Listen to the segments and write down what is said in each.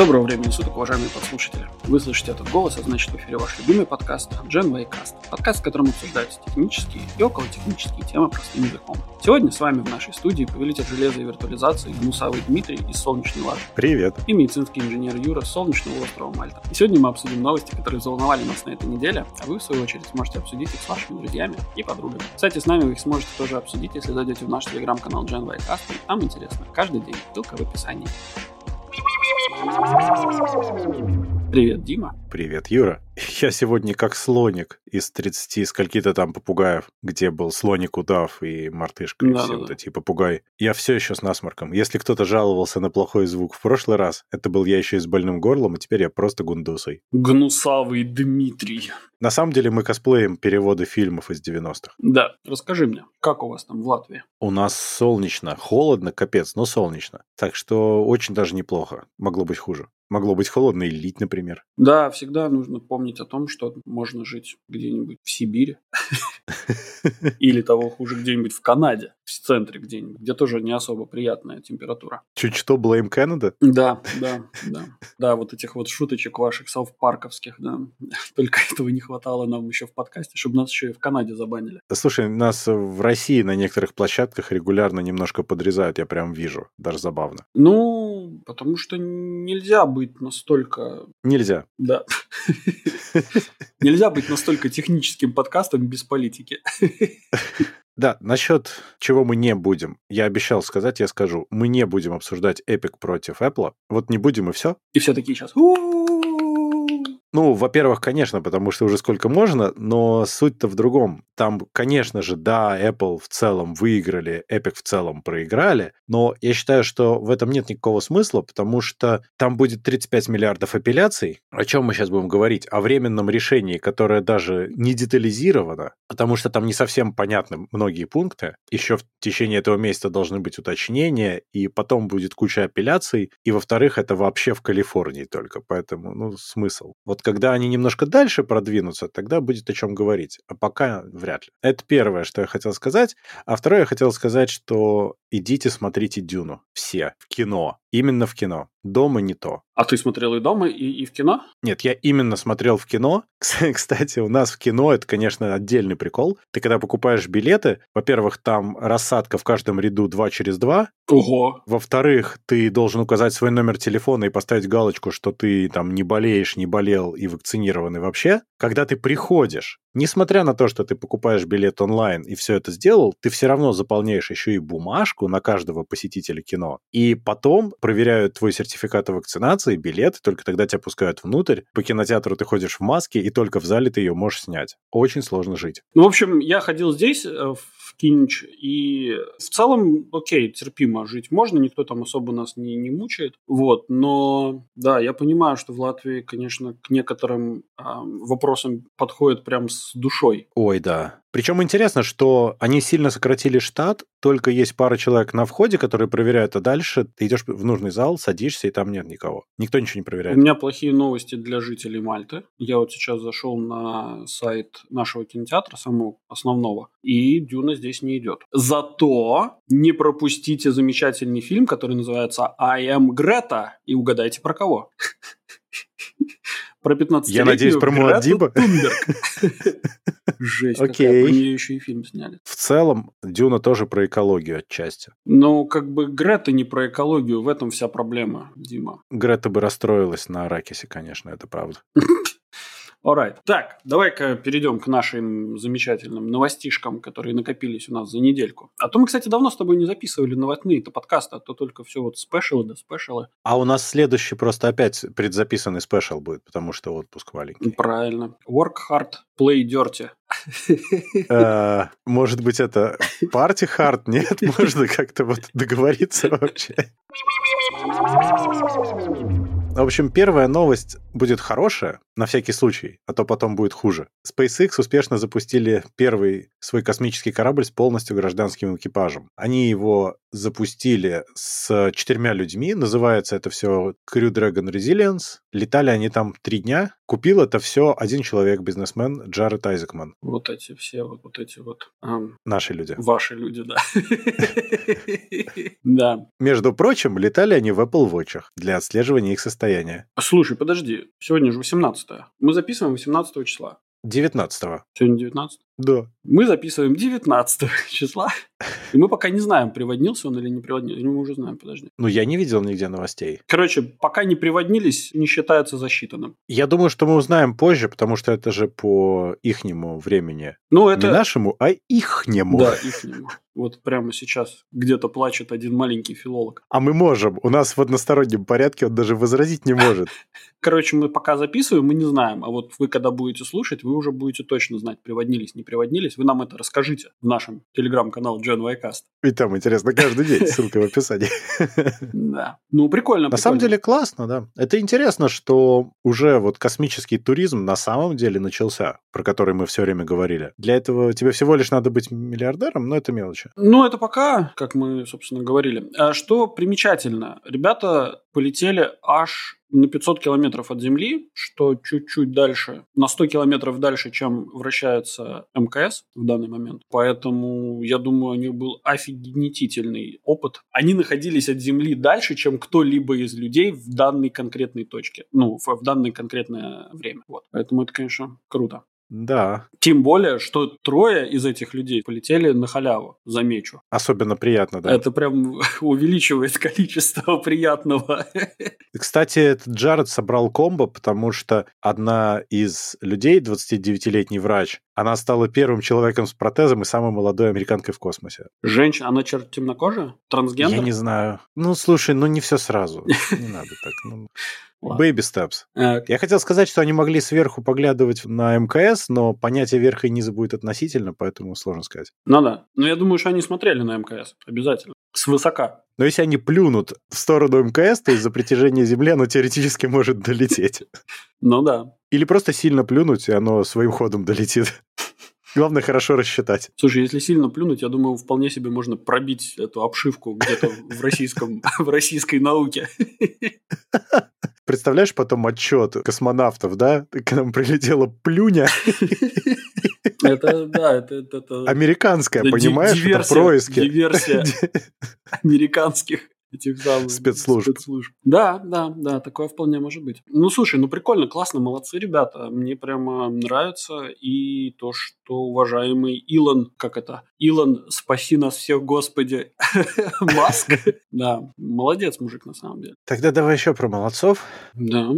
Доброго времени суток, уважаемые подслушатели. Вы слышите этот голос, а значит в эфире ваш любимый подкаст Gen Cast. Подкаст, в котором обсуждаются технические и околотехнические темы простым языком. Сегодня с вами в нашей студии повелитель железа и виртуализации Гнусавый Дмитрий из Солнечной Лажи. Привет. И медицинский инженер Юра с Солнечного острова Мальта. И сегодня мы обсудим новости, которые взволновали нас на этой неделе, а вы, в свою очередь, сможете обсудить их с вашими друзьями и подругами. Кстати, с нами вы их сможете тоже обсудить, если зайдете в наш телеграм-канал Gen Cast. Там интересно. Каждый день. Ссылка в описании. Привет, Дима. Привет, Юра. Я сегодня как слоник из 30 скольки-то там попугаев, где был слоник, удав и мартышка, и Да, все да, вот эти попугаи. Я все еще с насморком. Если кто-то жаловался на плохой звук в прошлый раз, это был я еще и с больным горлом, и теперь я просто гундусой. Гнусавый Дмитрий. На самом деле мы косплеим переводы фильмов из 90-х. Да, расскажи мне, как у вас там в Латвии? У нас солнечно, холодно, капец, но солнечно. Так что очень даже неплохо. Могло быть хуже. Могло быть холодно и лить, например. Да, всегда нужно помнить о том, что можно жить где-нибудь в Сибири. Или того хуже, где-нибудь в Канаде, в центре где-нибудь, где тоже не особо приятная температура. Чуть что, Blame Canada? Да, да, да. Да, вот этих вот шуточек ваших сауфпарковских, да. Только этого не хватало нам еще в подкасте, чтобы нас еще и в Канаде забанили. Слушай, нас в России на некоторых площадках регулярно немножко подрезают, я прям вижу. Даже забавно. Ну, потому что нельзя быть настолько Нельзя. Да. Нельзя быть настолько техническим подкастом без политики. Да, насчет чего мы не будем. Я обещал сказать, я скажу. Мы не будем обсуждать Epic против Apple. Вот не будем и все. И все такие сейчас. Ну, во-первых, конечно, потому что уже сколько можно, но суть-то в другом. Там, конечно же, да, Apple в целом выиграли, Epic в целом проиграли, но я считаю, что в этом нет никакого смысла, потому что там будет 35 миллиардов апелляций. О чем мы сейчас будем говорить? О временном решении, которое даже не детализировано, потому что там не совсем понятны многие пункты. Еще в течение этого месяца должны быть уточнения, и потом будет куча апелляций, и, во-вторых, это вообще в Калифорнии только, поэтому, ну, смысл. Вот когда они немножко дальше продвинутся, тогда будет о чем говорить, а пока вряд ли. Это первое, что я хотел сказать. А второе, я хотел сказать, что идите смотрите Дюну. Все. В кино. Именно в кино. Дома не то. А ты смотрел и дома, и, и в кино? Нет, я именно смотрел в кино. Кстати, у нас в кино это, конечно, отдельный прикол. Ты когда покупаешь билеты, во-первых, там рассадка в каждом ряду 2 через 2. Ого. Во-вторых, ты должен указать свой номер телефона и поставить галочку, что ты там не болеешь, не болел и вакцинированный вообще. Когда ты приходишь, несмотря на то, что ты покупаешь билет онлайн и все это сделал, ты все равно заполняешь еще и бумажку на каждого посетителя кино. И потом проверяют твой сертификат о вакцинации, билет, только тогда тебя пускают внутрь. По кинотеатру ты ходишь в маске, и только в зале ты ее можешь снять. Очень сложно жить. Ну, в общем, я ходил здесь, э, в Кинч, и в целом, окей, терпимо жить можно, никто там особо нас не, не мучает. Вот, но, да, я понимаю, что в Латвии, конечно, к некоторым а, вопросам подходит прям с душой. Ой, да. Причем интересно, что они сильно сократили штат, только есть пара человек на входе, которые проверяют, а дальше ты идешь в нужный зал, садишься, и там нет никого. Никто ничего не У проверяет. меня плохие новости для жителей Мальты. Я вот сейчас зашел на сайт нашего кинотеатра, самого основного, и Дюна здесь не идет. Зато не пропустите замечательный фильм, который называется «I am Greta», и угадайте про кого. Про 15 Я надеюсь, про Муаддиба? Жесть, Окей. Про нее еще и фильм сняли. В целом, Дюна тоже про экологию отчасти. Ну, как бы Грета не про экологию, в этом вся проблема, Дима. Грета бы расстроилась на Аракисе, конечно, это правда. Alright. Так, давай-ка перейдем к нашим замечательным новостишкам, которые накопились у нас за недельку. А то мы, кстати, давно с тобой не записывали новостные-то подкасты, а то только все вот спешилы да спешилы. А у нас следующий просто опять предзаписанный спешл будет, потому что отпуск маленький. Правильно. Work hard, play dirty. Э, Может быть, это парти хард? Нет, можно как-то вот договориться вообще. В общем, первая новость будет хорошее, на всякий случай, а то потом будет хуже. SpaceX успешно запустили первый свой космический корабль с полностью гражданским экипажем. Они его запустили с четырьмя людьми, называется это все Crew Dragon Resilience. Летали они там три дня. Купил это все один человек, бизнесмен Джаред Айзекман. Вот эти все, вот, вот эти вот... Эм, Наши люди. Ваши люди, да. Да. Между прочим, летали они в Apple Watch для отслеживания их состояния. Слушай, подожди, сегодня же 18 Мы записываем 18 числа. 19 Сегодня 19 Да. Мы записываем 19 числа, и мы пока не знаем, приводнился он или не приводнился. Или мы уже знаем, подожди. Ну, я не видел нигде новостей. Короче, пока не приводнились, не считается засчитанным. Я думаю, что мы узнаем позже, потому что это же по ихнему времени. Ну, это... Не нашему, а ихнему. Да, ихнему. Вот прямо сейчас где-то плачет один маленький филолог. А мы можем. У нас в одностороннем порядке он даже возразить не может. Короче, мы пока записываем, мы не знаем. А вот вы, когда будете слушать, вы уже будете точно знать, приводнились, не приводнились. Вы нам это расскажите в нашем телеграм-канале Gen Cast. И там интересно каждый день, ссылка в описании. Да. Ну, прикольно. На самом деле классно, да. Это интересно, что уже вот космический туризм на самом деле начался, про который мы все время говорили. Для этого тебе всего лишь надо быть миллиардером, но это мелочи. Ну, это пока, как мы, собственно, говорили. А что примечательно, ребята полетели аж на 500 километров от Земли, что чуть-чуть дальше, на 100 километров дальше, чем вращается МКС в данный момент. Поэтому, я думаю, у них был офигенительный опыт. Они находились от Земли дальше, чем кто-либо из людей в данной конкретной точке. Ну, в, в данное конкретное время. Вот. Поэтому это, конечно, круто. Да. Тем более, что трое из этих людей полетели на халяву, замечу. Особенно приятно, да. Это прям увеличивает количество приятного. Кстати, этот Джаред собрал комбо, потому что одна из людей, 29-летний врач, она стала первым человеком с протезом и самой молодой американкой в космосе. Женщина, она черт темнокожая? Трансгендер? Я не знаю. Ну, слушай, ну не все сразу. Не надо так. Ну... Baby steps. А, Я хотел сказать, что они могли сверху поглядывать на МКС, но понятие верха и низа будет относительно, поэтому сложно сказать. Ну да. Но я думаю, что они смотрели на МКС. Обязательно. С высока. Но если они плюнут в сторону МКС, то из-за притяжения Земли оно теоретически может долететь. Ну да. Или просто сильно плюнуть, и оно своим ходом долетит. Главное хорошо рассчитать. Слушай, если сильно плюнуть, я думаю, вполне себе можно пробить эту обшивку где-то в российском, в российской науке. Представляешь потом отчет космонавтов, да? К нам прилетела плюня. Это, да, это... это Американская, понимаешь? Диверсия, это происки. Диверсия американских этих самых спецслужб. спецслужб. Да, да, да, такое вполне может быть. Ну, слушай, ну прикольно, классно, молодцы ребята. Мне прямо нравится и то, что уважаемый Илон, как это, Илон, спаси нас всех, Господи, Маск. Да, молодец мужик на самом деле. Тогда давай еще про молодцов. Да.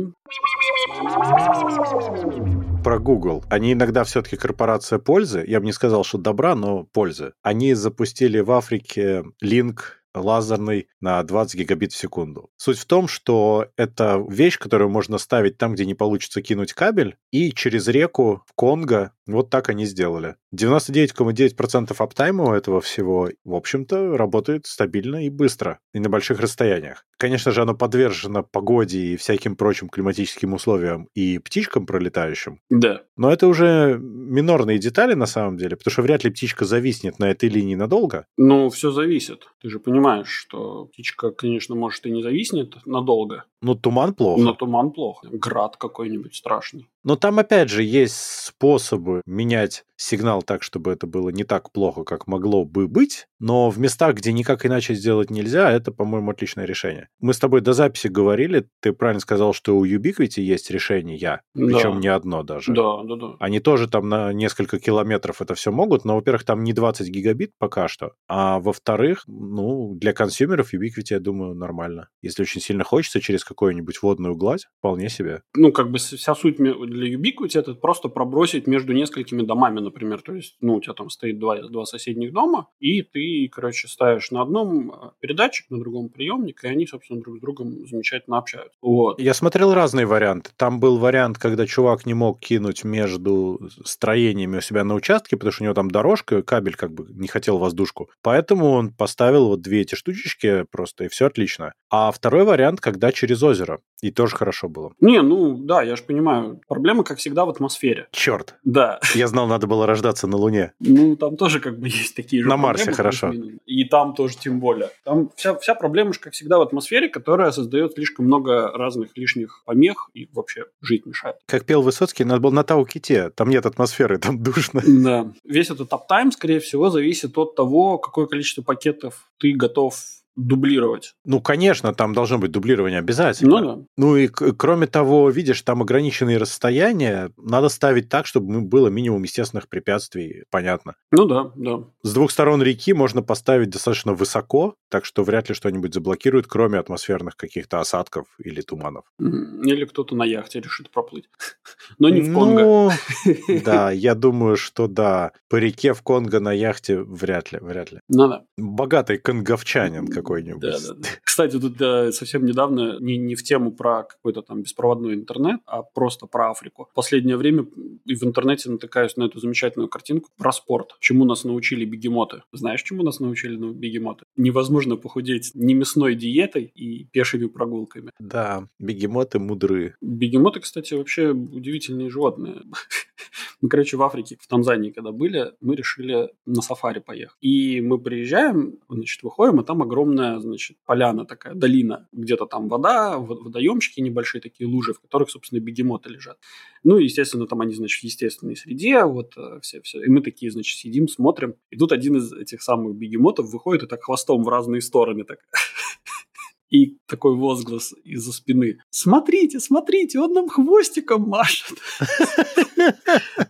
Про Google. Они иногда все-таки корпорация пользы. Я бы не сказал, что добра, но пользы. Они запустили в Африке линк лазерный на 20 гигабит в секунду. Суть в том, что это вещь, которую можно ставить там, где не получится кинуть кабель, и через реку в Конго вот так они сделали. 99,9% аптайма у этого всего, в общем-то, работает стабильно и быстро, и на больших расстояниях. Конечно же, оно подвержено погоде и всяким прочим климатическим условиям и птичкам пролетающим. Да. Но это уже минорные детали на самом деле, потому что вряд ли птичка зависнет на этой линии надолго. Ну, все зависит. Ты же понимаешь, что птичка, конечно, может и не зависнет надолго. Ну, туман плохо. Но туман плохо. Град какой-нибудь страшный. Но там, опять же, есть способы менять сигнал так, чтобы это было не так плохо, как могло бы быть, но в местах, где никак иначе сделать нельзя, это, по-моему, отличное решение. Мы с тобой до записи говорили, ты правильно сказал, что у Ubiquiti есть решение я, причем да. не одно даже. Да, да, да. Они тоже там на несколько километров это все могут, но, во-первых, там не 20 гигабит пока что, а во-вторых, ну, для консюмеров Ubiquiti, я думаю, нормально. Если очень сильно хочется через какую-нибудь водную гладь, вполне себе. Ну, как бы вся суть для Ubiquiti это просто пробросить между несколькими домами, например, то есть, ну, у тебя там стоит два, два соседних дома, и ты, короче, ставишь на одном э, передатчик, на другом приемник, и они, собственно, друг с другом замечательно общаются. Вот. Я смотрел разные варианты. Там был вариант, когда чувак не мог кинуть между строениями у себя на участке, потому что у него там дорожка, кабель как бы не хотел воздушку. Поэтому он поставил вот две эти штучечки просто, и все отлично. А второй вариант, когда через озеро. И тоже хорошо было. Не, ну да, я же понимаю. Проблема, как всегда, в атмосфере. Черт. Да. Я знал, надо было рождаться на Луне. Ну, там тоже как бы есть такие же На Марсе хорошо. И там тоже тем более. Там вся, вся проблема же, как всегда, в атмосфере, которая создает слишком много разных лишних помех и вообще жить мешает. Как пел Высоцкий, надо было на Тауките. Там нет атмосферы, там душно. Да. Весь этот аптайм, скорее всего, зависит от того, какое количество пакетов ты готов дублировать. Ну, конечно, там должно быть дублирование обязательно. Ну, да. Ну и кроме того, видишь, там ограниченные расстояния, надо ставить так, чтобы было минимум естественных препятствий, понятно. Ну да, да. С двух сторон реки можно поставить достаточно высоко, так что вряд ли что-нибудь заблокирует, кроме атмосферных каких-то осадков или туманов. Или кто-то на яхте решит проплыть. Но не в Конго. Ну, да, я думаю, что да. По реке в Конго на яхте вряд ли, вряд ли. Ну да. Богатый конговчанин, какой-нибудь. Да, да, да. Кстати, тут да, совсем недавно, не, не в тему про какой-то там беспроводной интернет, а просто про Африку. В последнее время и в интернете натыкаюсь на эту замечательную картинку про спорт. Чему нас научили бегемоты? Знаешь, чему нас научили ну, бегемоты? Невозможно похудеть не мясной диетой и пешими прогулками. Да, бегемоты мудры. Бегемоты, кстати, вообще удивительные животные. Мы, короче, в Африке, в Танзании, когда были, мы решили на сафари поехать. И мы приезжаем, значит, выходим, а там огромная, значит, поляна такая, долина. Где-то там вода, водоемчики небольшие такие лужи, в которых, собственно, бегемоты лежат. Ну, естественно, там они, значит, в естественной среде, вот э, все, все. И мы такие, значит, сидим, смотрим. И тут один из этих самых бегемотов выходит и так хвостом в разные стороны так и такой возглас из-за спины. Смотрите, смотрите, он нам хвостиком машет.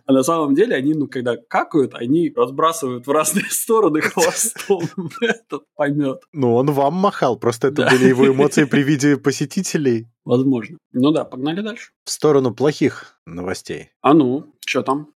А на самом деле они, ну, когда какают, они разбрасывают в разные стороны хвостом этот помет. Ну, он вам махал, просто это были его эмоции при виде посетителей. Возможно. Ну да, погнали дальше. В сторону плохих новостей. А ну, что там?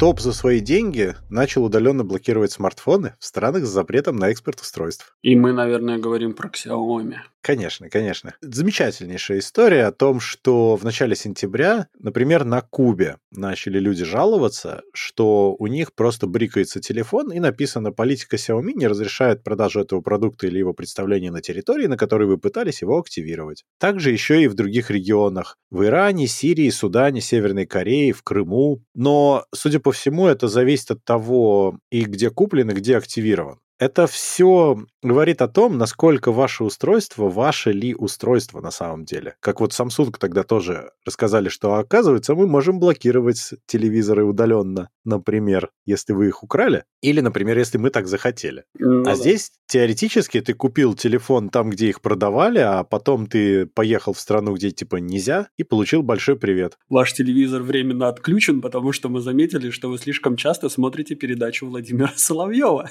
Топ за свои деньги начал удаленно блокировать смартфоны в странах с запретом на экспорт устройств. И мы, наверное, говорим про Xiaomi. Конечно, конечно. Замечательнейшая история о том, что в начале сентября, например, на Кубе начали люди жаловаться, что у них просто брикается телефон и написано «Политика Xiaomi не разрешает продажу этого продукта или его представление на территории, на которой вы пытались его активировать». Также еще и в других регионах. В Иране, Сирии, Судане, Северной Корее, в Крыму. Но, судя по всему, это зависит от того, и где куплен, и где активирован. Это все говорит о том, насколько ваше устройство, ваше ли устройство на самом деле. Как вот Samsung тогда тоже рассказали, что оказывается мы можем блокировать телевизоры удаленно, например, если вы их украли, или, например, если мы так захотели. Ну, а да. здесь теоретически ты купил телефон там, где их продавали, а потом ты поехал в страну, где типа нельзя, и получил большой привет. Ваш телевизор временно отключен, потому что мы заметили, что вы слишком часто смотрите передачу Владимира Соловьева.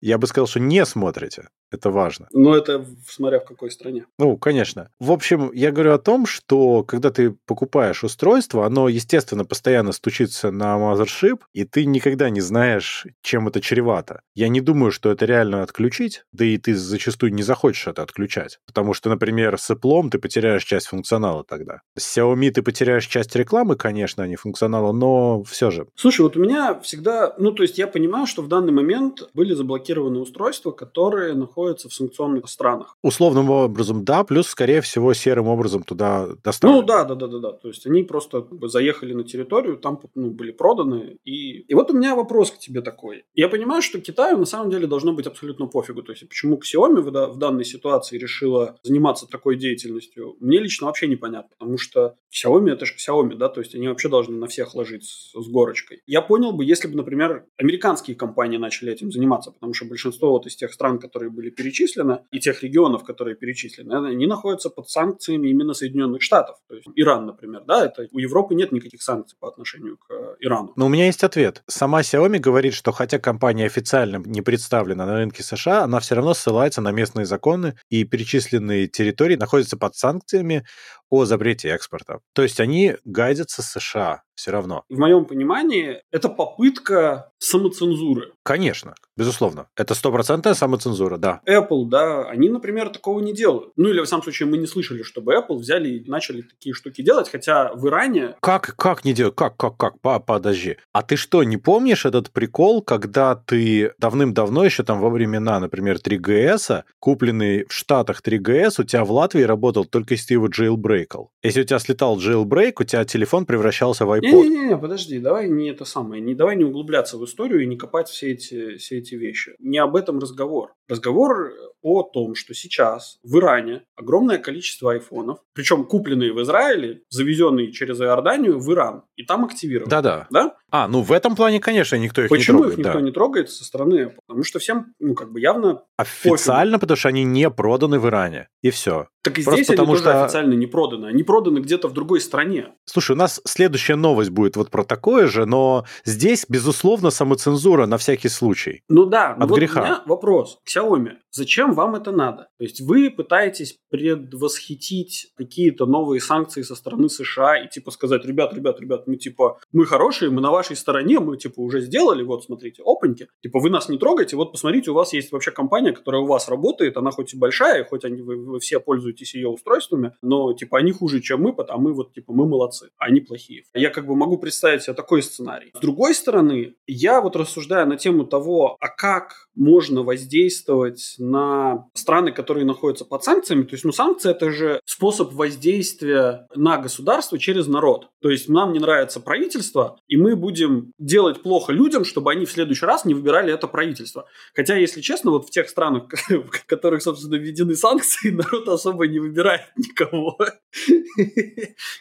Я бы сказал, что не смотрите. Это важно. Но это смотря в какой стране. Ну, конечно. В общем, я говорю о том, что когда ты покупаешь устройство, оно, естественно, постоянно стучится на mothership, и ты никогда не знаешь, чем это чревато. Я не думаю, что это реально отключить, да и ты зачастую не захочешь это отключать. Потому что, например, с Apple ты потеряешь часть функционала тогда. С Xiaomi ты потеряешь часть рекламы, конечно, а не функционала, но все же. Слушай, вот у меня всегда... Ну, то есть я понимаю, что в данный момент были заблокированы устройства, которые находятся в санкционных странах. Условным образом, да, плюс, скорее всего, серым образом туда доставили. Ну, да, да, да, да, да. То есть они просто заехали на территорию, там ну, были проданы. И... и вот у меня вопрос к тебе такой. Я понимаю, что Китаю на самом деле должно быть абсолютно пофигу. То есть почему Xiaomi в, данной ситуации решила заниматься такой деятельностью, мне лично вообще непонятно. Потому что Xiaomi это же Xiaomi, да, то есть они вообще должны на всех ложить с, с горочкой. Я понял бы, если бы, например, американские компании начали этим заниматься, потому что что большинство вот из тех стран, которые были перечислены, и тех регионов, которые перечислены, они находятся под санкциями именно Соединенных Штатов. То есть Иран, например, да, это у Европы нет никаких санкций по отношению к э, Ирану. Но у меня есть ответ. Сама Xiaomi говорит, что хотя компания официально не представлена на рынке США, она все равно ссылается на местные законы, и перечисленные территории находятся под санкциями о запрете экспорта. То есть они гайдятся США все равно. В моем понимании, это попытка самоцензуры. Конечно, безусловно. Это стопроцентная самоцензура, да. Apple, да, они, например, такого не делают. Ну, или, в самом случае, мы не слышали, чтобы Apple взяли и начали такие штуки делать, хотя в Иране... Как, как не делают? Как, как, как? Подожди. А ты что, не помнишь этот прикол, когда ты давным-давно, еще там во времена, например, 3GS, купленный в Штатах 3GS, у тебя в Латвии работал только если ты его jailbreakал. Если у тебя слетал jailbreak, у тебя телефон превращался в iPod. Не-не-не, подожди, давай не это самое, не, давай не углубляться в историю и не копать все эти, все эти вещи. Не об этом разговор. Разговор о том, что сейчас в Иране огромное количество айфонов, причем купленные в Израиле, завезенные через Иорданию в Иран, и там активированы. Да-да. Да? А, ну в этом плане, конечно, никто их Почему не трогает. их никто да. не трогает со стороны Apple? Потому что всем, ну, как бы явно Официально, потому что они не проданы в Иране. И все. Так и Просто здесь потому они тоже что- официально не проданы. Они проданы где-то в другой стране. Слушай, у нас следующая новость будет вот про такое же, но здесь, безусловно, самоцензура на всякий случай. Ну да, но От вот греха. у меня вопрос Xiaomi. Зачем вам это надо? То есть вы пытаетесь предвосхитить какие-то новые санкции со стороны США и типа сказать, ребят, ребят, ребят, мы типа, мы хорошие, мы на вашей стороне, мы типа уже сделали, вот смотрите, опаньки. Типа вы нас не трогайте, вот посмотрите, у вас есть вообще компания, которая у вас работает, она хоть и большая, хоть они, вы, вы все пользуетесь ее устройствами, но типа они хуже, чем мы, потому мы вот типа мы молодцы, а они плохие. Я как бы могу представить себе такой сценарий. С другой стороны, я вот рассуждаю на тему того, а как можно воздействовать на страны, которые находятся под санкциями. То есть, ну, санкции это же способ воздействия на государство через народ. То есть, нам не нравится правительство, и мы будем делать плохо людям, чтобы они в следующий раз не выбирали это правительство. Хотя, если честно, вот в тех странах, в которых, собственно, введены санкции, народ особо не выбирает никого.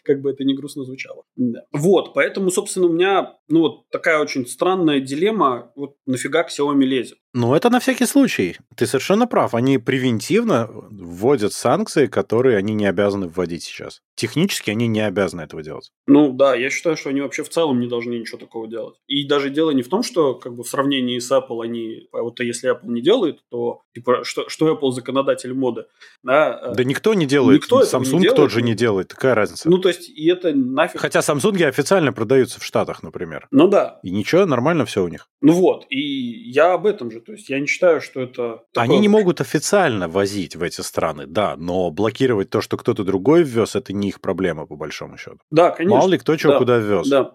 Как бы это ни грустно звучало. Вот, поэтому, собственно, у меня, ну, вот такая очень странная дилемма, вот нафига к Xiaomi лезет. Ну, это на всякий случай. Ты совершенно прав. Они превентивно вводят санкции, которые они не обязаны вводить сейчас. Технически они не обязаны этого делать. Ну да, я считаю, что они вообще в целом не должны ничего такого делать. И даже дело не в том, что как бы в сравнении с Apple они, а вот если Apple не делает, то типа что, что Apple законодатель моды, да? э, Да никто не делает. Никто этого не Samsung делает. тоже не делает. Какая разница? Ну то есть и это нафиг. Хотя Samsung официально продаются в Штатах, например. Ну да, И ничего, нормально все у них. ну вот, и я об этом же, то есть я не считаю, что это... Они такое- не могут официально возить в эти страны, да, но блокировать то, что кто-то другой ввез, это не их проблема, по большому счету. Да, конечно. Мало ли кто чего Да, куда ввез. Да.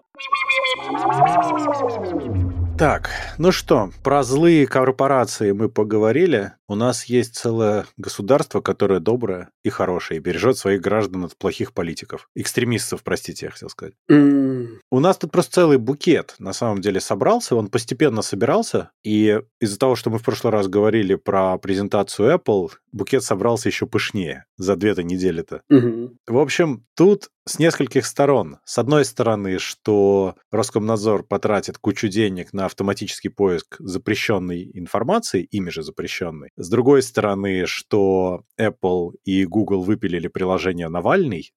Так, ну что, про злые корпорации мы поговорили. У нас есть целое государство, которое доброе и хорошее, и бережет своих граждан от плохих политиков. Экстремистов, простите, я хотел сказать. М, У нас тут просто целый букет, на самом деле, собрался, он постепенно собирался, и из-за того, что мы в прошлый раз говорили про презентацию Apple, букет собрался еще пышнее за две-то недели-то. мгм. В общем, тут с нескольких сторон. С одной стороны, что Роскомнадзор потратит кучу денег на автоматический поиск запрещенной информации, ими же запрещенной. С другой стороны, что Apple и Google выпилили приложение Навальный.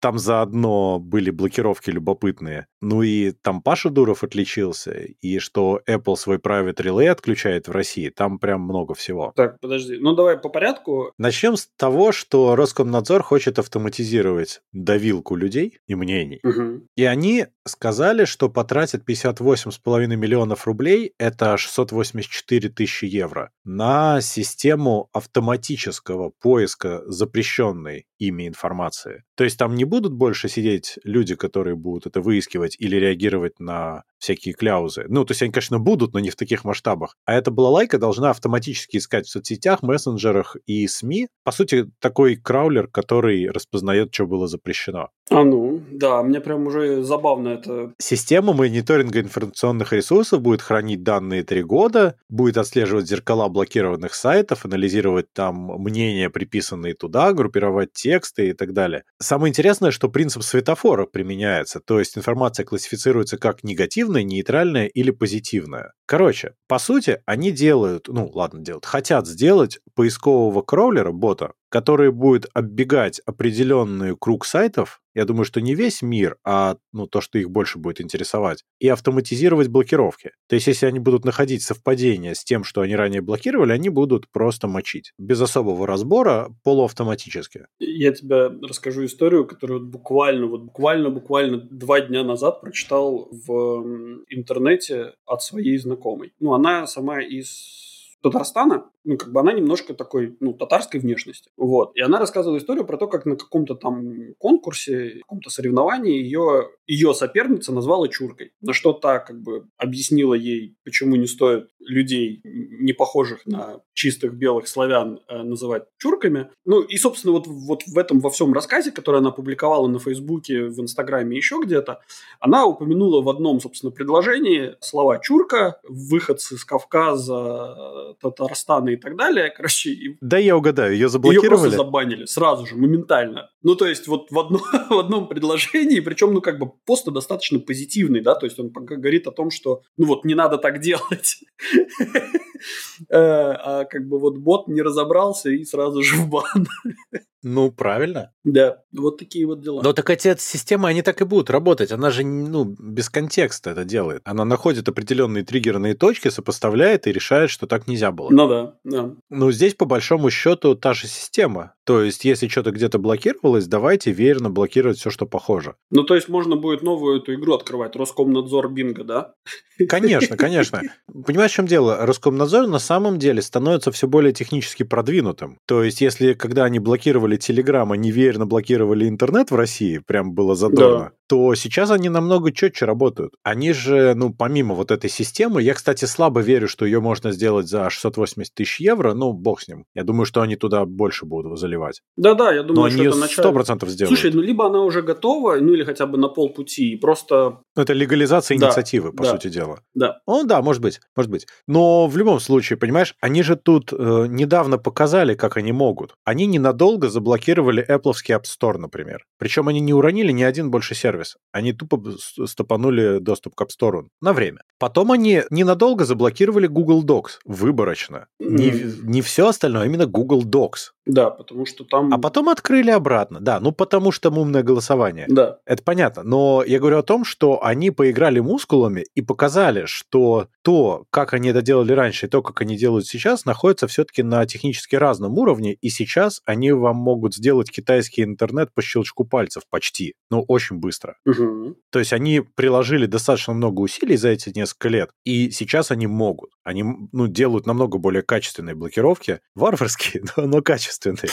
Там заодно были блокировки любопытные. Ну и там Паша Дуров отличился. И что Apple свой private relay отключает в России. Там прям много всего. Так, подожди. Ну давай по порядку. Начнем с того, что Роскомнадзор хочет автоматизировать давилку людей и мнений. Мгм. И они сказали, что потратят 58,5 миллионов рублей, это 684 тысячи евро, на систему автоматического поиска запрещенной ими информации. То есть там не будут больше сидеть люди, которые будут это выискивать или реагировать на всякие кляузы. Ну, то есть они, конечно, будут, но не в таких масштабах. А эта балалайка должна автоматически искать в соцсетях, мессенджерах и СМИ. По сути, такой краулер, который распознает, что было запрещено. А ну, да, мне прям уже забавно это. Система мониторинга информационных ресурсов будет хранить данные три года, будет отслеживать зеркала блокированных сайтов, анализировать там мнения, приписанные туда, группировать тексты и так далее. Самое интересное, что принцип светофора применяется, то есть информация классифицируется как негативная, нейтральная или позитивная. Короче, По сути, они делают, ну ладно, делают, хотят сделать поискового кроулера, бота, который будет оббегать определенный круг сайтов, я думаю, что не весь мир, а ну, то, что их больше будет интересовать, и автоматизировать блокировки. То есть, если они будут находить совпадение с тем, что они ранее блокировали, они будут просто мочить. Без особого разбора, полуавтоматически. Я тебе расскажу историю, которую буквально, вот буквально, буквально два дня назад прочитал в интернете от своей знакомой. Ну, она сама из Татарстана, ну, как бы она немножко такой, ну, татарской внешности. Вот. И она рассказывала историю про то, как на каком-то там конкурсе, каком-то соревновании ее, ее соперница назвала чуркой. На что та как бы объяснила ей, почему не стоит людей, не похожих на чистых белых славян, э, называть чурками. Ну, и, собственно, вот, вот в этом во всем рассказе, который она публиковала на Фейсбуке, в Инстаграме, еще где-то, она упомянула в одном, собственно, предложении слова «чурка», выходцы с Кавказа, Татарстана и так далее. Короче, и... Да, я угадаю, ее заблокировали? Ее просто забанили сразу же, моментально. Ну, то есть, вот в, одно, в одном предложении, причем, ну, как бы, пост достаточно позитивный, да, то есть он говорит о том, что, ну, вот, не надо так делать. Э, а как бы вот бот не разобрался и сразу же в бан. Ну, правильно. Да, вот такие вот дела. Но так эти системы, они так и будут работать. Она же, ну, без контекста это делает. Она находит определенные триггерные точки, сопоставляет и решает, что так нельзя было. Ну да, да. Ну, здесь, по большому счету, та же система. То есть, если что-то где-то блокировалось, давайте верно блокировать все, что похоже. Ну, то есть, можно будет новую эту игру открывать, Роскомнадзор Бинго, да? Конечно, конечно. Понимаешь, в чем дело? Роскомнадзор на самом деле становится все более технически продвинутым. То есть, если когда они блокировали Телеграм, они верно блокировали интернет в России, прям было задорно, да. То сейчас они намного четче работают. Они же, ну, помимо вот этой системы, я, кстати, слабо верю, что ее можно сделать за 680 тысяч евро, ну, бог с ним. Я думаю, что они туда больше будут заливать. Да-да, я думаю, Но что они это начало. 100% сделают. Слушай, ну либо она уже готова, ну или хотя бы на полпути, и просто... Это легализация да, инициативы, по да, сути дела. Да. Ну да, может быть, может быть. Но в любом случае, понимаешь, они же тут э, недавно показали, как они могут. Они ненадолго заблокировали Apple App Store, например. Причем они не уронили ни один больше сервис. Они тупо стопанули доступ к App Store на время. Потом они ненадолго заблокировали Google Docs выборочно. Mm. Не, не все остальное, а именно Google Docs. Да, потому что там... А потом открыли обратно, да, ну потому что умное голосование. Да. Это понятно, но я говорю о том, что они поиграли мускулами и показали, что то, как они это делали раньше, и то, как они делают сейчас, находится все-таки на технически разном уровне, и сейчас они вам могут сделать китайский интернет по щелчку пальцев почти, ну очень быстро. Угу. То есть они приложили достаточно много усилий за эти несколько лет, и сейчас они могут. Они ну, делают намного более качественные блокировки, варварские, но, но качественные.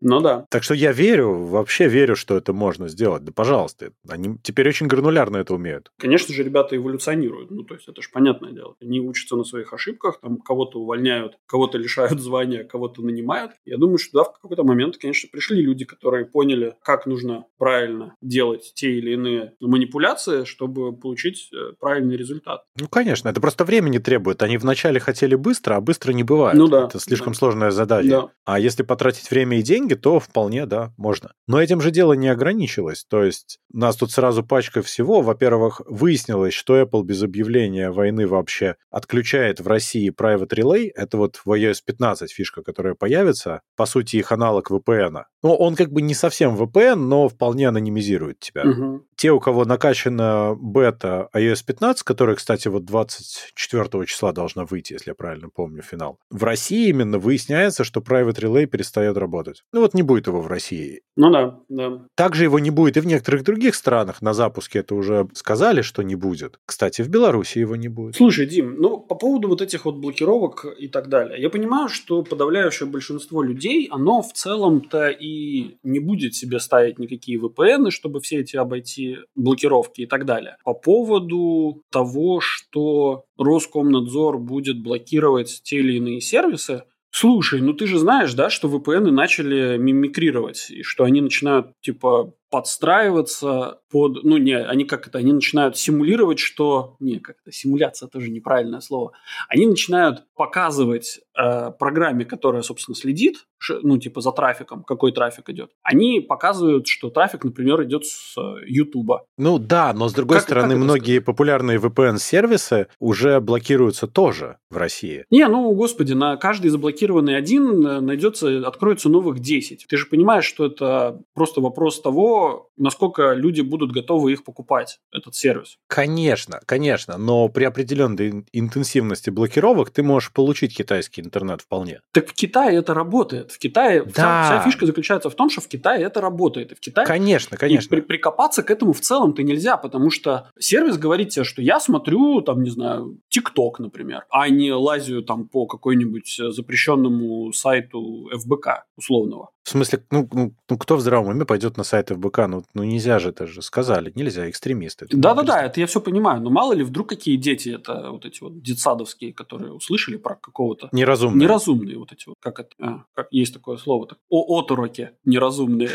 Ну да. Так что я верю, вообще верю, что это можно сделать. Да пожалуйста. Они теперь очень гранулярно это умеют. Конечно же, ребята эволюционируют. Ну, то есть, это же понятное дело. Они учатся на своих ошибках, там кого-то увольняют, кого-то лишают звания, кого-то нанимают. Я думаю, что да, в какой-то момент, конечно, пришли люди, которые поняли, как нужно правильно делать те или иные манипуляции, чтобы получить э, правильный результат. Ну, конечно. Это просто времени требует. Они вначале хотели быстро, а быстро не бывает. Ну да. Это слишком да. сложная задача. Да. А если потратить время и деньги, то вполне, да, можно. Но этим же дело не ограничилось. То есть нас тут сразу пачка всего. Во-первых, выяснилось, что Apple без объявления войны вообще отключает в России Private Relay. Это вот в iOS 15 фишка, которая появится. По сути, их аналог VPN. Ну, он как бы не совсем VPN, но вполне анонимизирует тебя. Угу. Те, у кого накачана бета iOS 15, которая, кстати, вот 24 числа должна выйти, если я правильно помню, финал. В России именно выясняется, что Private Relay перестает работать. Ну вот не будет его в России. Ну да, да. Также его не будет и в некоторых других странах. На запуске это уже сказали, что не будет. Кстати, в Беларуси его не будет. Слушай, Дим, ну по поводу вот этих вот блокировок и так далее. Я понимаю, что подавляющее большинство людей, оно в целом-то и не будет себе ставить никакие VPN, чтобы все эти обойти блокировки и так далее. По поводу того, что Роскомнадзор будет блокировать те или иные сервисы, Слушай, ну ты же знаешь, да, что VPN начали мимикрировать, и что они начинают, типа, подстраиваться под, ну не, они как это, они начинают симулировать, что, не, как это, симуляция тоже неправильное слово, они начинают показывать э, программе, которая, собственно, следит, ну, типа за трафиком, какой трафик идет, они показывают, что трафик, например, идет с Ютуба. Ну да, но с другой как, стороны, как многие сказать? популярные VPN-сервисы уже блокируются тоже в России. Не, ну, господи, на каждый заблокированный один э, найдется, откроется новых 10. Ты же понимаешь, что это просто вопрос того, насколько люди будут готовы их покупать, этот сервис. Конечно, конечно, но при определенной интенсивности блокировок ты можешь получить китайский интернет вполне. Так в Китае это работает. В Китае да. вся, вся фишка заключается в том, что в Китае это работает. И в Китае конечно, конечно. И при, прикопаться к этому в целом-то нельзя, потому что сервис говорит тебе, что я смотрю, там, не знаю, ТикТок, например, а не лазю там по какой-нибудь запрещенному сайту ФБК условного. В смысле, ну, ну, ну кто в здравом уме пойдет на сайт ФБК? Ну, ну нельзя же, это же сказали, нельзя, экстремисты. Да-да-да, это я все понимаю, но мало ли вдруг какие дети, это вот эти вот детсадовские, которые услышали про какого-то... Неразумные. Неразумные вот эти вот, как это, а, как есть такое слово, так, о отуроки неразумные.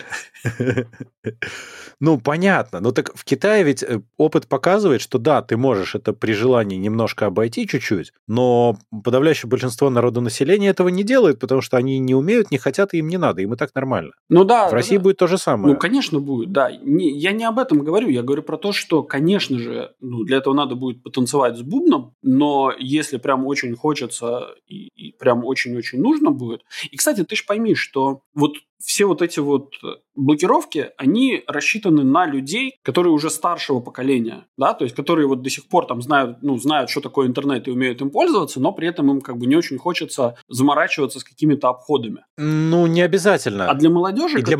Ну, понятно, но так в Китае ведь э, опыт показывает, что да, ты можешь это при желании немножко обойти чуть-чуть, но подавляющее большинство народонаселения этого не делает, потому что они не умеют, не хотят, и им не надо, им и так нормально. Ну да. В России да. будет то же самое. Ну, конечно, будет, да. Не, я не об этом говорю, я говорю про то, что, конечно же, ну, для этого надо будет потанцевать с бубном, но если прям очень хочется и, и прям очень-очень нужно будет. И, кстати, ты же пойми, что вот все вот эти вот блокировки, они рассчитаны на людей, которые уже старшего поколения, да, то есть которые вот до сих пор там знают, ну, знают, что такое интернет и умеют им пользоваться, но при этом им как бы не очень хочется заморачиваться с какими-то обходами. Ну, не обязательно. А для молодежи... И для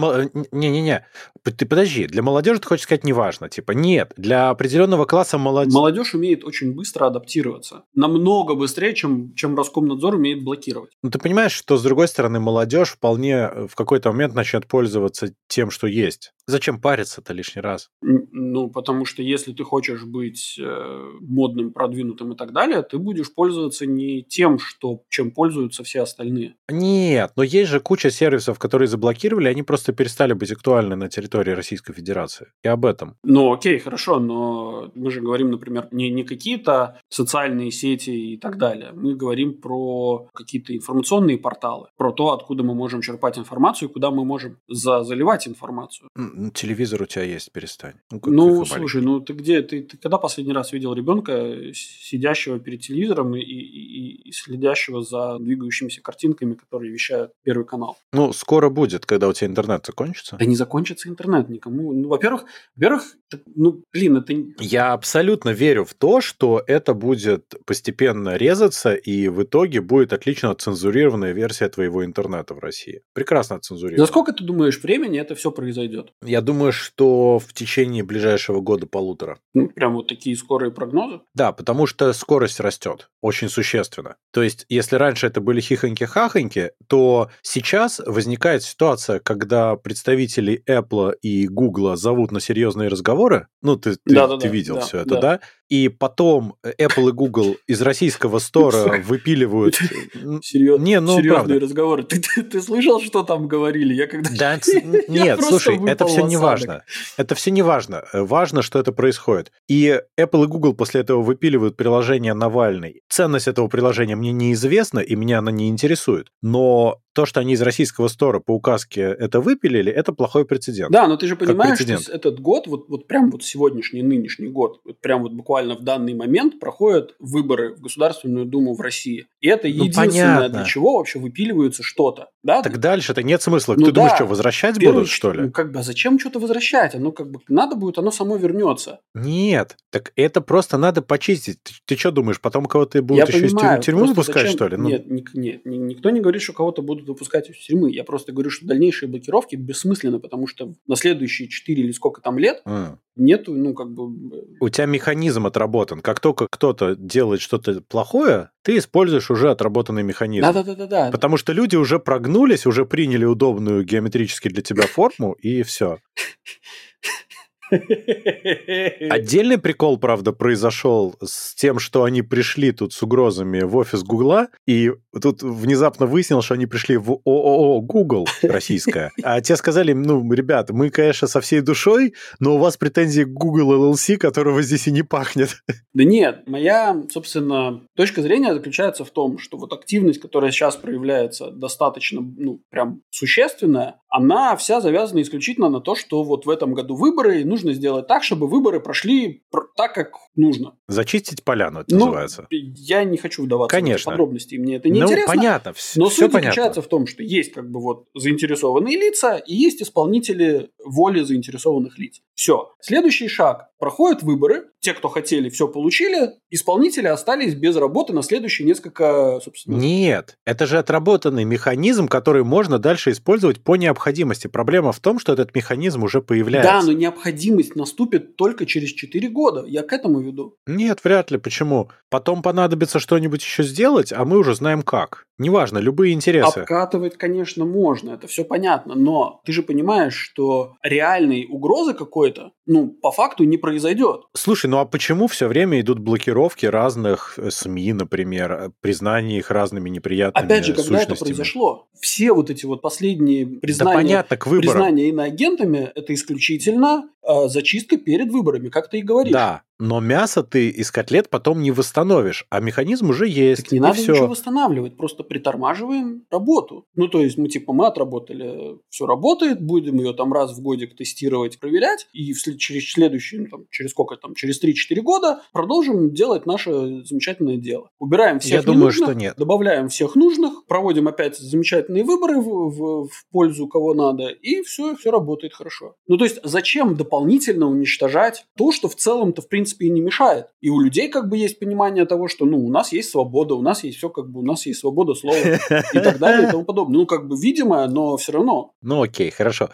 Не-не-не, ты подожди, для молодежи ты хочешь сказать неважно, типа нет, для определенного класса молодежь... Молодежь умеет очень быстро адаптироваться, намного быстрее, чем, чем Роскомнадзор умеет блокировать. Ну, ты понимаешь, что с другой стороны молодежь вполне в какой-то момент начнет пользоваться тем, что есть. Зачем париться-то лишний раз? Ну, потому что если ты хочешь быть э, модным, продвинутым и так далее, ты будешь пользоваться не тем, что, чем пользуются все остальные. Нет, но есть же куча сервисов, которые заблокировали, они просто перестали быть актуальны на территории Российской Федерации. И об этом. Ну, окей, хорошо, но мы же говорим, например, не, не какие-то социальные сети и так далее. Мы говорим про какие-то информационные порталы, про то, откуда мы можем черпать информацию и куда мы можем за заливать информацию телевизор у тебя есть, перестань. Ну, ну слушай, ну ты где, ты, ты когда последний раз видел ребенка, сидящего перед телевизором и, и, и следящего за двигающимися картинками, которые вещают Первый канал? Ну, скоро будет, когда у тебя интернет закончится. Да не закончится интернет никому. Ну, во-первых, во-первых, ну, блин, это... Я абсолютно верю в то, что это будет постепенно резаться, и в итоге будет отлично цензурированная версия твоего интернета в России. Прекрасно цензурирована. За сколько, ты думаешь, времени это все произойдет? Я думаю, что в течение ближайшего года-полутора. Ну, прям вот такие скорые прогнозы? Да, потому что скорость растет очень существенно. То есть, если раньше это были хихоньки-хахоньки, то сейчас возникает ситуация, когда представители Apple и Google зовут на серьезные разговоры. Ну, ты, ты, да, да, ты видел да, все это, да? И потом Apple и Google из российского стора выпиливают... Серьез... Не, ну, Серьезные правда. разговоры. Ты, ты, ты слышал, что там говорили? Я когда... Да, нет, слушай, это все не важно. Это все не важно. Важно, что это происходит. И Apple и Google после этого выпиливают приложение Навальный. Ценность этого приложения мне неизвестна, и меня она не интересует. Но то, что они из российского стора по указке это выпилили, это плохой прецедент. Да, но ты же понимаешь, что этот год, вот, вот прям вот сегодняшний, нынешний год, вот прям вот буквально в данный момент проходят выборы в Государственную Думу в России. И это ну, единственное, понятно. для чего вообще выпиливается что-то. Да? Так дальше-то нет смысла. Ну, Ты да, думаешь, что, возвращать первый, будут, что ли? Ну, как бы, а зачем что-то возвращать? Оно как бы, надо будет, оно само вернется. Нет, так это просто надо почистить. Ты, ты что думаешь, потом кого-то будут Я еще понимаю, из тюрьмы выпускать, что ли? Ну... Нет, нет, нет, никто не говорит, что кого-то будут выпускать из тюрьмы. Я просто говорю, что дальнейшие блокировки бессмысленны, потому что на следующие 4 или сколько там лет а. нету, ну, как бы... У тебя механизм отработан. Как только кто-то делает что-то плохое, ты используешь уже отработанный механизм. Да-да-да. Потому что люди уже прогнулись, уже приняли удобную геометрически для тебя форму, и все. Отдельный прикол, правда, произошел с тем, что они пришли тут с угрозами в офис Гугла, и тут внезапно выяснилось, что они пришли в ООО Google российская. А те сказали, ну, ребята, мы, конечно, со всей душой, но у вас претензии к Google LLC, которого здесь и не пахнет. Да нет, моя, собственно, точка зрения заключается в том, что вот активность, которая сейчас проявляется достаточно, ну, прям существенная, она вся завязана исключительно на то, что вот в этом году выборы, и нужно сделать так, чтобы выборы прошли так, как нужно. Зачистить поляну, это ну, называется. Я не хочу вдаваться Конечно. в подробности, мне это не ну, интересно. понятно, все, но суть понятно. заключается в том, что есть как бы вот заинтересованные лица и есть исполнители воли заинтересованных лиц. Все. Следующий шаг. Проходят выборы, те, кто хотели, все получили, исполнители остались без работы на следующие несколько, собственно... Нет, это же отработанный механизм, который можно дальше использовать по необходимости. Проблема в том, что этот механизм уже появляется. Да, но необходимость наступит только через 4 года. Я к этому веду. Нет, вряд ли. Почему? Потом понадобится что-нибудь еще сделать, а мы уже знаем как. Неважно, любые интересы. Обкатывать, конечно, можно, это все понятно, но ты же понимаешь, что реальной угрозы какой-то, ну, по факту не произойдет. Слушай, ну а почему все время идут блокировки разных э, СМИ, например, э, признание их разными неприятными Опять же, когда сущностями? это произошло, все вот эти вот последние признания, да понятно, к выборам. признания иноагентами, это исключительно э, зачистка перед выборами, как ты и говоришь. Да, но мясо ты из котлет потом не восстановишь, а механизм уже есть. Так не надо все. ничего восстанавливать, просто притормаживаем работу. Ну, то есть мы типа мы отработали, все работает, будем ее там раз в годик тестировать, проверять, и вслед, через следующий, ну, там, через сколько там, через 3-4 года продолжим делать наше замечательное дело. Убираем всех Я думаю, что нет. добавляем всех нужных, проводим опять замечательные выборы в, в, в пользу кого надо, и все, все работает хорошо. Ну, то есть зачем дополнительно уничтожать то, что в целом-то в принципе и не мешает. И у людей как бы есть понимание того, что ну у нас есть свобода, у нас есть все как бы, у нас есть свобода слова и так далее и тому подобное. Ну как бы видимое, но все равно. Ну окей, хорошо.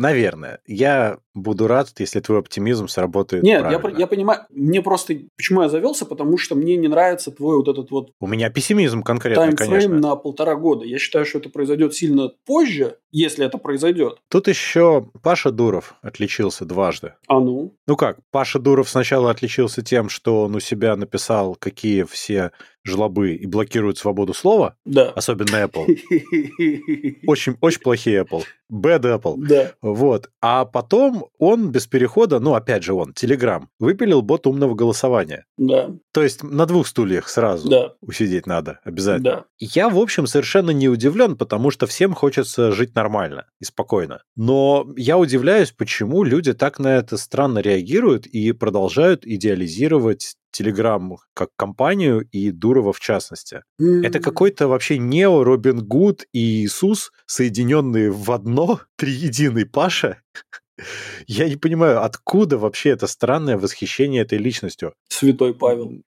Наверное. Я буду рад, если твой оптимизм сработает Нет, я, я понимаю. Мне просто... Почему я завелся? Потому что мне не нравится твой вот этот вот У меня пессимизм конкретно, таймфрейм конечно. на полтора года. Я считаю, что это произойдет сильно позже, если это произойдет. Тут еще Паша Дуров отличился дважды. А ну? Ну как, Паша Дуров сначала отличился тем, что он у себя написал, какие все жлобы и блокируют свободу слова, Да. особенно Apple. Очень, очень плохие Apple. Bad Apple. Да. Вот. А потом он без перехода, ну, опять же он, Telegram, выпилил бот умного голосования. Да. То есть на двух стульях сразу Да. усидеть надо, обязательно. Да. Я, в общем, совершенно не удивлен, потому что всем хочется жить нормально и спокойно. Но я удивляюсь, почему люди так на это странно реагируют и продолжают идеализировать Telegram как компанию и Дурова в частности. Это какой-то вообще нео Робин Гуд и Иисус, соединенные в одно, триединый Паша. Я не понимаю, откуда вообще это странное восхищение этой личностью. Святой Павел.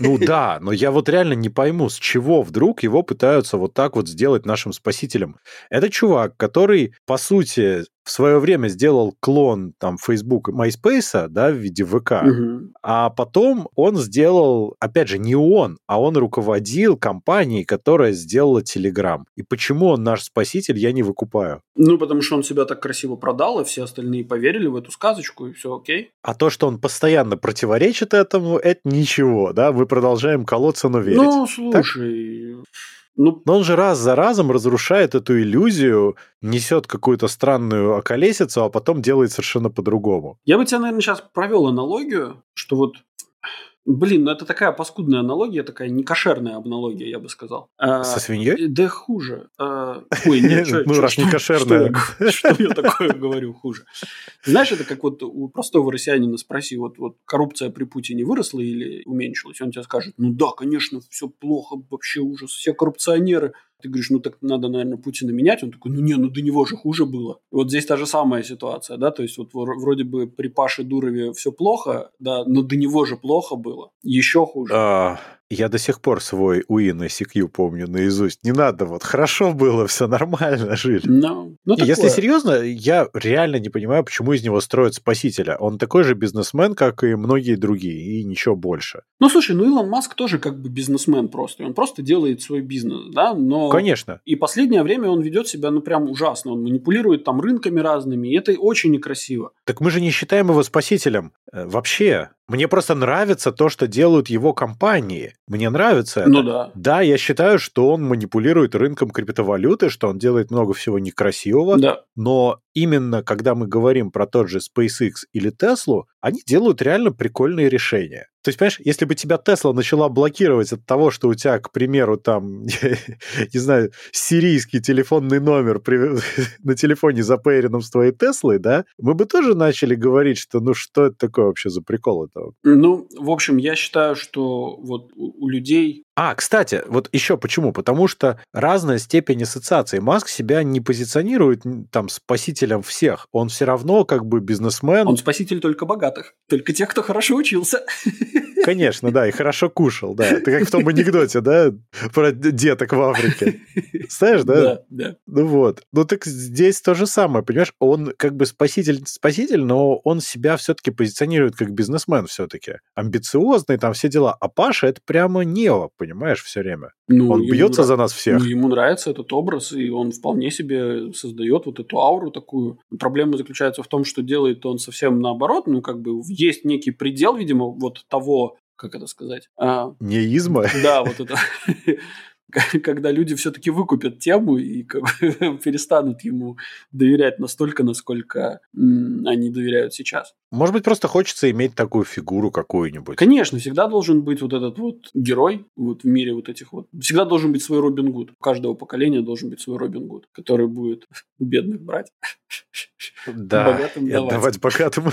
Ну да, но я вот реально не пойму, с чего вдруг его пытаются вот так вот сделать нашим спасителем. Это чувак, который, по сути, в свое время сделал клон там Facebook и MySpace, да, в виде ВК, Мгм. а потом он сделал, опять же, не он, а он руководил компанией, которая сделала Telegram. И почему он наш спаситель, я не выкупаю. Ну, потому что он себя так красиво продал, и все остальные поверили в эту сказочку, и все окей. А то, что он постоянно противоречит этому, это ничего, да, мы продолжаем колоться, но верить. Ну, слушай, ну, Но он же раз за разом разрушает эту иллюзию, несет какую-то странную околесицу, а потом делает совершенно по-другому. я бы тебе, наверное, сейчас провел аналогию, что вот Блин, ну это такая паскудная аналогия, такая некошерная аналогия, я бы сказал. А, Со свиньей? Да хуже. А, ой, нет, Ну, раз не кошерная. Что я, такое говорю хуже? Знаешь, это как вот у простого россиянина спроси, вот коррупция при Путине выросла или уменьшилась? Он тебе скажет, ну да, конечно, все плохо, вообще ужас, все коррупционеры. Ты говоришь, ну так надо, наверное, Путина менять. Он такой, ну не, ну до него же хуже было. И вот здесь та же самая ситуация, да, то есть вот вро- вроде бы при Паше Дурове все плохо, да, но до него же плохо было. Еще хуже. А, Я до сих пор свой УИ на CQ помню наизусть. Не надо, вот хорошо было, все нормально жили. No. Ну, И Если серьезно, я реально не понимаю, почему из него строят спасителя. Он такой же бизнесмен, как и многие другие, и ничего больше. Ну, слушай, ну Илон Маск тоже как бы бизнесмен просто. Он просто делает свой бизнес, да, но... Конечно. И последнее время он ведет себя, ну, прям ужасно. Он манипулирует там рынками разными, и это очень некрасиво. Так мы же не считаем его спасителем. Э, вообще, мне просто нравится то, что делают его компании. Мне нравится это. Ну да. Да, я считаю, что он манипулирует рынком криптовалюты, что он делает много всего некрасивого. Да. Но именно когда мы говорим про тот же SpaceX или Tesla, они делают реально прикольные решения. То есть, понимаешь, если бы тебя Тесла начала блокировать от того, что у тебя, к примеру, там, не знаю, сирийский телефонный номер на телефоне запейренном с твоей Теслой, да, мы бы тоже начали говорить, что ну что это такое вообще за прикол это? Ну, в общем, я считаю, что вот у людей а, кстати, вот еще почему? Потому что разная степень ассоциации. Маск себя не позиционирует там спасителем всех. Он все равно как бы бизнесмен. Он спаситель только богатых. Только тех, кто хорошо учился. Конечно, да, и хорошо кушал, да. Это как в том анекдоте, да, про деток в Африке. Знаешь, да? Да, да. Ну вот. Ну так здесь то же самое, понимаешь? Он как бы спаситель, спаситель, но он себя все-таки позиционирует как бизнесмен все-таки. Амбициозный, там все дела. А Паша это прямо Нео, понимаешь, все время. Ну, он бьется нрав... за нас всех. Ну, ему нравится этот образ, и он вполне себе создает вот эту ауру такую. Проблема заключается в том, что делает он совсем наоборот. Ну, как бы есть некий предел, видимо, вот того, как это сказать? А, Неизма? Да, вот это когда люди все-таки выкупят тему и как бы перестанут ему доверять настолько, насколько они доверяют сейчас. Может быть, просто хочется иметь такую фигуру какую-нибудь. Конечно, всегда должен быть вот этот вот герой вот в мире вот этих вот. Всегда должен быть свой Робин Гуд. У каждого поколения должен быть свой Робин Гуд, который будет у бедных брать. Да, богатым и давать. отдавать богатым.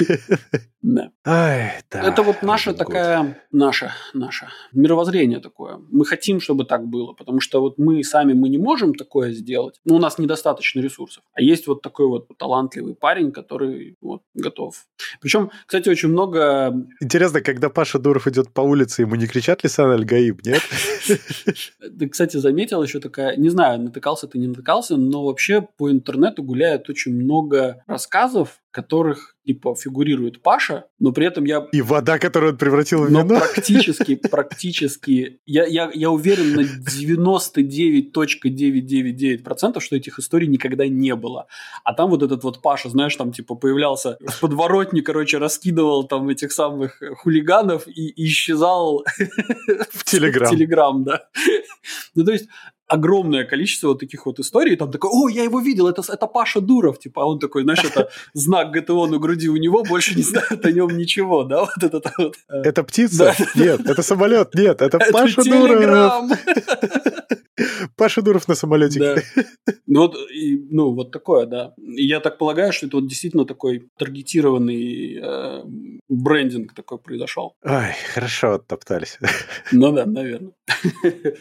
Да. Ай, да. Это вот наша такая, наша, наша мировоззрение такое. Мы хотим, чтобы так было, потому что вот мы сами мы не можем такое сделать. Но у нас недостаточно ресурсов. А есть вот такой вот талантливый парень, который вот готов. Причем, кстати, очень много... Интересно, когда Паша Дуров идет по улице, ему не кричат Лисан Аль-Гаиб, нет? Ты, кстати, заметил еще такая... Не знаю, натыкался ты, не натыкался, но вообще по интернету гуляет очень много рассказов которых типа фигурирует Паша, но при этом я... И вода, которую он превратил в но вино? практически, практически, я, я, я уверен на 99.999%, что этих историй никогда не было. А там вот этот вот Паша, знаешь, там типа появлялся в подворотне, короче, раскидывал там этих самых хулиганов и, и исчезал в Телеграм. В Телеграм, да. Ну, то есть, огромное количество вот таких вот историй, там такой, о, я его видел, это, это Паша Дуров, типа, а он такой, знаешь, это знак ГТО на груди у него, больше не знает о нем ничего, да, вот это вот. Э, это птица? Нет, это самолет, нет, это, это Паша Дуров. Паша Дуров на самолете. Да. Ну вот, и, ну, вот такое, да. И я так полагаю, что это вот действительно такой таргетированный э, брендинг такой произошел. Ой, хорошо оттоптались. Ну да, наверное.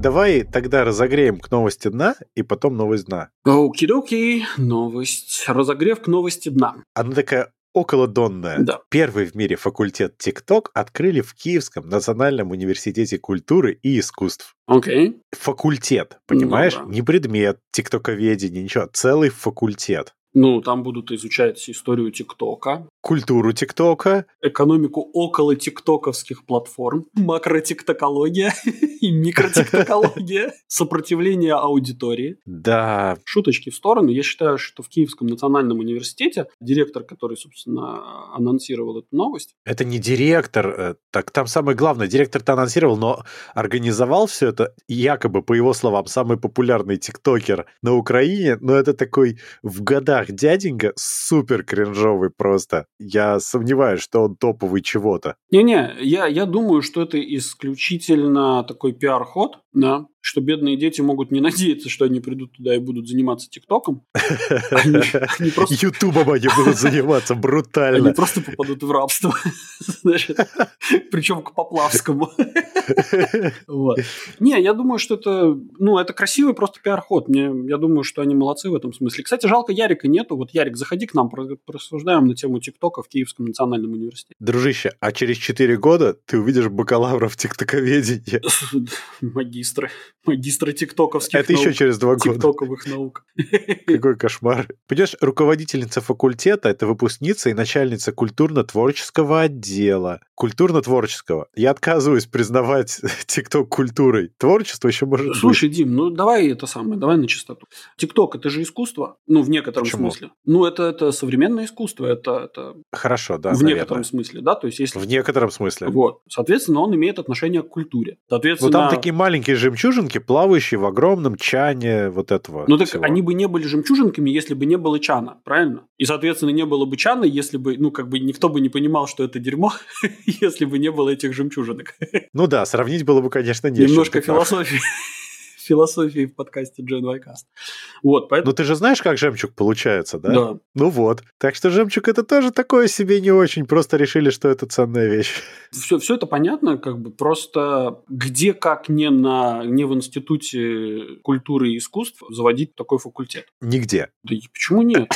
Давай тогда разогреем к новости дна и потом новость дна. Окей-доки, новость. Разогрев к новости дна. Она такая околодонная. Да. Первый в мире факультет ТикТок открыли в Киевском национальном университете культуры и искусств. Окей. Okay. Факультет, понимаешь? Ну, да. Не предмет, тиктоковедение, ничего. Целый факультет. Ну, там будут изучать историю ТикТока. Культуру ТикТока. Экономику около тиктоковских платформ. Макротиктокология и микротиктокология. Сопротивление аудитории. Да. Шуточки в сторону. Я считаю, что в Киевском национальном университете директор, который, собственно, анонсировал эту новость. Это не директор. Э, так там самое главное. Директор-то анонсировал, но организовал все это якобы, по его словам, самый популярный тиктокер на Украине. Но это такой в годах Ах, дяденька супер кринжовый просто. Я сомневаюсь, что он топовый чего-то. Не-не, я, я думаю, что это исключительно такой пиар-ход, да, что бедные дети могут не надеяться, что они придут туда и будут заниматься ТикТоком. Ютубом они будут заниматься брутально. Они просто попадут в рабство. Причем к Поплавскому. Не, я думаю, что это, ну, это красивый просто пиар-ход. Я думаю, что они молодцы в этом смысле. Кстати, жалко Ярика нету. Вот, Ярик, заходи к нам, просуждаем на тему ТикТока в Киевском национальном университете. Дружище, а через 4 года ты увидишь бакалавра в тиктоковедении. Магистры. Магистры тиктоковских Это еще через 2 года. Тиктоковых наук. Какой кошмар. Понимаешь, руководительница факультета – это выпускница и начальница культурно-творческого отдела. Культурно-творческого. Я отказываюсь признавать ТикТок культурой. Творчество еще может Слушай, быть. Дим, ну давай это самое, давай на чистоту. ТикТок – это же искусство, ну, в некотором Почему? смысле. Ну, это, это современное искусство, это, это... Хорошо, да, В наверное. некотором смысле, да, то есть если... В некотором смысле. Вот. Соответственно, он имеет отношение к культуре. Соответственно... Ну, там такие маленькие жемчужинки, плавающие в огромном чане вот этого Ну, так всего. они бы не были жемчужинками, если бы не было чана, правильно? И, соответственно, не было бы чана, если бы, ну, как бы никто бы не понимал, что это дерьмо, если бы не было этих жемчужинок. Ну да, сравнить было бы, конечно, не Немножко философии философии в подкасте Gen Ycast. Вот, поэтому... Ну, ты же знаешь, как жемчуг получается, да? Да. Ну вот. Так что жемчуг это тоже такое себе не очень. Просто решили, что это ценная вещь. Все, все это понятно, как бы просто где, как не, на, не в Институте культуры и искусств заводить такой факультет? Нигде. Да и почему нет?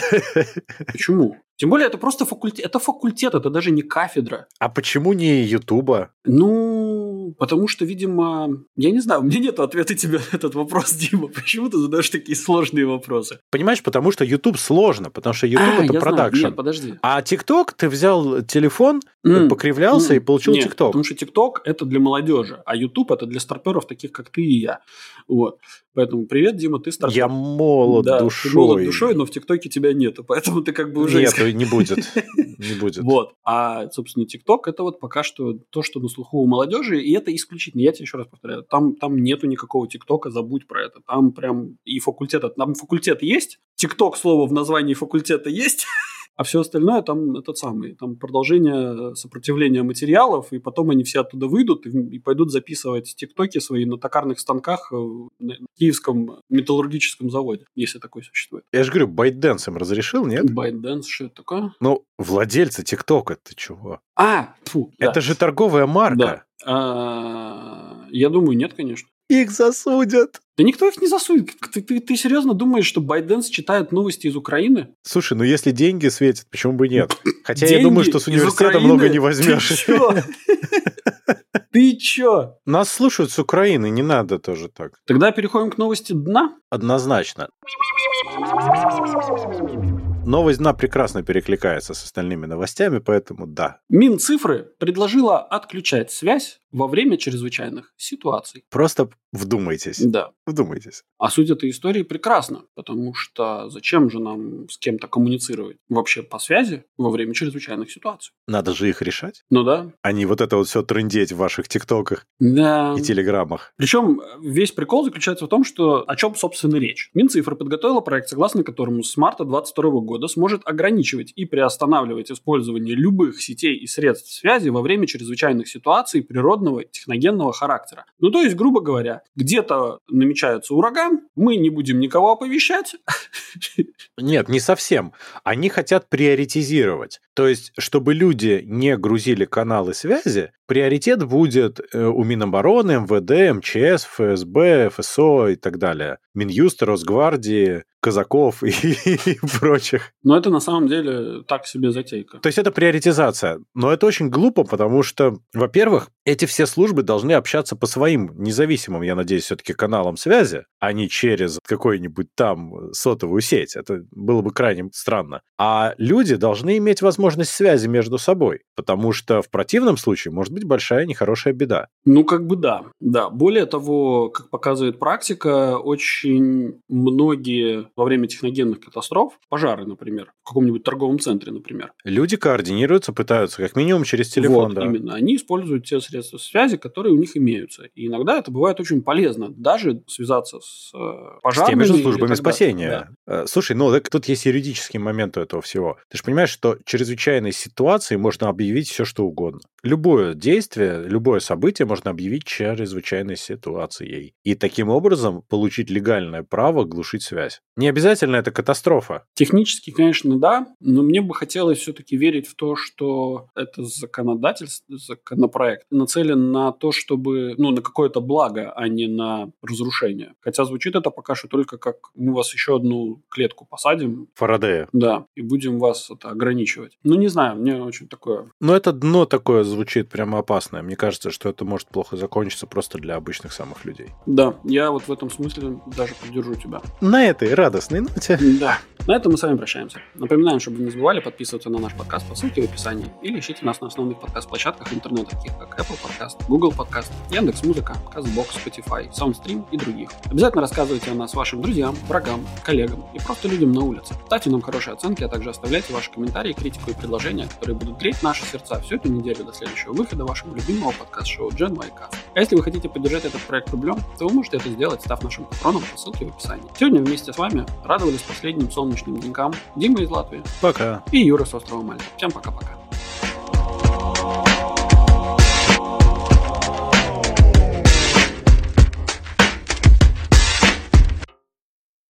Почему? Тем более, это просто факультет. Это факультет, это даже не кафедра. А почему не Ютуба? Ну, потому что, видимо, я не знаю, у меня нет ответа тебе на этот вопрос, Дима. Почему ты задаешь такие сложные вопросы? Понимаешь, потому что YouTube сложно, потому что YouTube а, это продакшн. Нет, подожди. А TikTok ты взял телефон, mm. покривлялся mm. и получил нет, TikTok. Потому что TikTok это для молодежи, а YouTube это для старперов, таких как ты и я. Вот. Поэтому привет, Дима, ты стартап. Я молод да, душой. Ты молод душой, но в ТикТоке тебя нету, поэтому ты как бы уже... Нет, не будет. Не будет. Вот. А, собственно, ТикТок это вот пока что то, что на слуху у молодежи, и это исключительно, я тебе еще раз повторяю, там, там нету никакого ТикТока, забудь про это. Там прям и факультет, там факультет есть, ТикТок слово в названии факультета есть, а все остальное там этот самый, там продолжение сопротивления материалов, и потом они все оттуда выйдут и, и пойдут записывать тиктоки свои на токарных станках на киевском металлургическом заводе, если такой существует. Я же говорю, ByteDance им разрешил, нет? ByteDance, что это такое? Ну, владельцы ТикТока, ты чего? А, фу. Это да. же торговая марка. Да. А, я думаю, нет, конечно. Их засудят. Да никто их не засудит. Ты, ты, ты серьезно думаешь, что Байденс читает новости из Украины? Слушай, ну если деньги светят, почему бы нет? Хотя я думаю, что с университета много не возьмешь. Ты чё? Ты чё? Нас слушают с Украины, не надо тоже так. Тогда переходим к новости дна. Однозначно. Новость дна прекрасно перекликается с остальными новостями, поэтому да. Минцифры предложила отключать связь во время чрезвычайных ситуаций. Просто вдумайтесь. Да. Вдумайтесь. А суть этой истории прекрасна, потому что зачем же нам с кем-то коммуницировать вообще по связи во время чрезвычайных ситуаций? Надо же их решать. Ну да. А не вот это вот все трындеть в ваших тиктоках да. и телеграммах. Причем весь прикол заключается в том, что о чем, собственно, речь. Минцифра подготовила проект, согласно которому с марта 2022 года сможет ограничивать и приостанавливать использование любых сетей и средств связи во время чрезвычайных ситуаций природного техногенного характера. Ну, то есть, грубо говоря, где-то намечается ураган, мы не будем никого оповещать. Нет, не совсем. Они хотят приоритизировать. То есть, чтобы люди не грузили каналы связи, приоритет будет э, у Минобороны, МВД, МЧС, ФСБ, ФСО и так далее. Минюст, Росгвардии, казаков и, и прочих. Но это на самом деле так себе затейка. То есть это приоритизация. Но это очень глупо, потому что, во-первых, эти все службы должны общаться по своим независимым, я надеюсь, все-таки каналам связи, а не через какой-нибудь там сотовую сеть. Это было бы крайне странно. А люди должны иметь возможность связи между собой, потому что в противном случае может быть большая нехорошая беда. Ну, как бы да. Да. Более того, как показывает практика, очень многие во время техногенных катастроф, пожары, например, в каком-нибудь торговом центре, например. Люди координируются, пытаются, как минимум через телефон. Вот, да. именно. Они используют те средства связи, которые у них имеются. И иногда это бывает очень полезно, даже связаться с пожарными. С теми же службами спасения. Да. Э, слушай, ну так тут есть юридический момент у этого всего. Ты же понимаешь, что чрезвычайной ситуации можно объявить все, что угодно. Любое действие, любое событие можно объявить чрезвычайной ситуацией. И таким образом получить легальное право глушить связь. Не обязательно это катастрофа. Технически, конечно, да, но мне бы хотелось все-таки верить в то, что это законодательство, законопроект нацелен на то, чтобы, ну, на какое-то благо, а не на разрушение. Хотя звучит это пока что только как мы вас еще одну клетку посадим. Фарадея. Да, и будем вас это ограничивать. Ну, не знаю, мне очень такое... Ну, это дно такое звучит прямо опасное. Мне кажется, что это может плохо закончиться просто для обычных самых людей. Да, я вот в этом смысле даже поддержу тебя. На этой радостной ноте. Да. На этом мы с вами прощаемся. Напоминаем, чтобы вы не забывали подписываться на наш подкаст по ссылке в описании или ищите нас на основных подкаст-площадках интернета, таких как Apple Podcast, Google Podcast, Яндекс.Музыка, Казбокс, Spotify, SoundStream и других. Обязательно рассказывайте о нас вашим друзьям, врагам, коллегам и просто людям на улице. Ставьте нам хорошие оценки, а также оставляйте ваши комментарии, критику и предложения, которые будут греть наши сердца всю эту неделю до следующего выхода вашего любимого подкаст-шоу Gen Майкаст. А если вы хотите поддержать этот проект рублем, то вы можете это сделать, став нашим патроном по ссылке в описании. Сегодня вместе с вами радовались последним солнечным денькам Дима из Латвии. Пока. И Юра с острова Мальта. Всем пока-пока.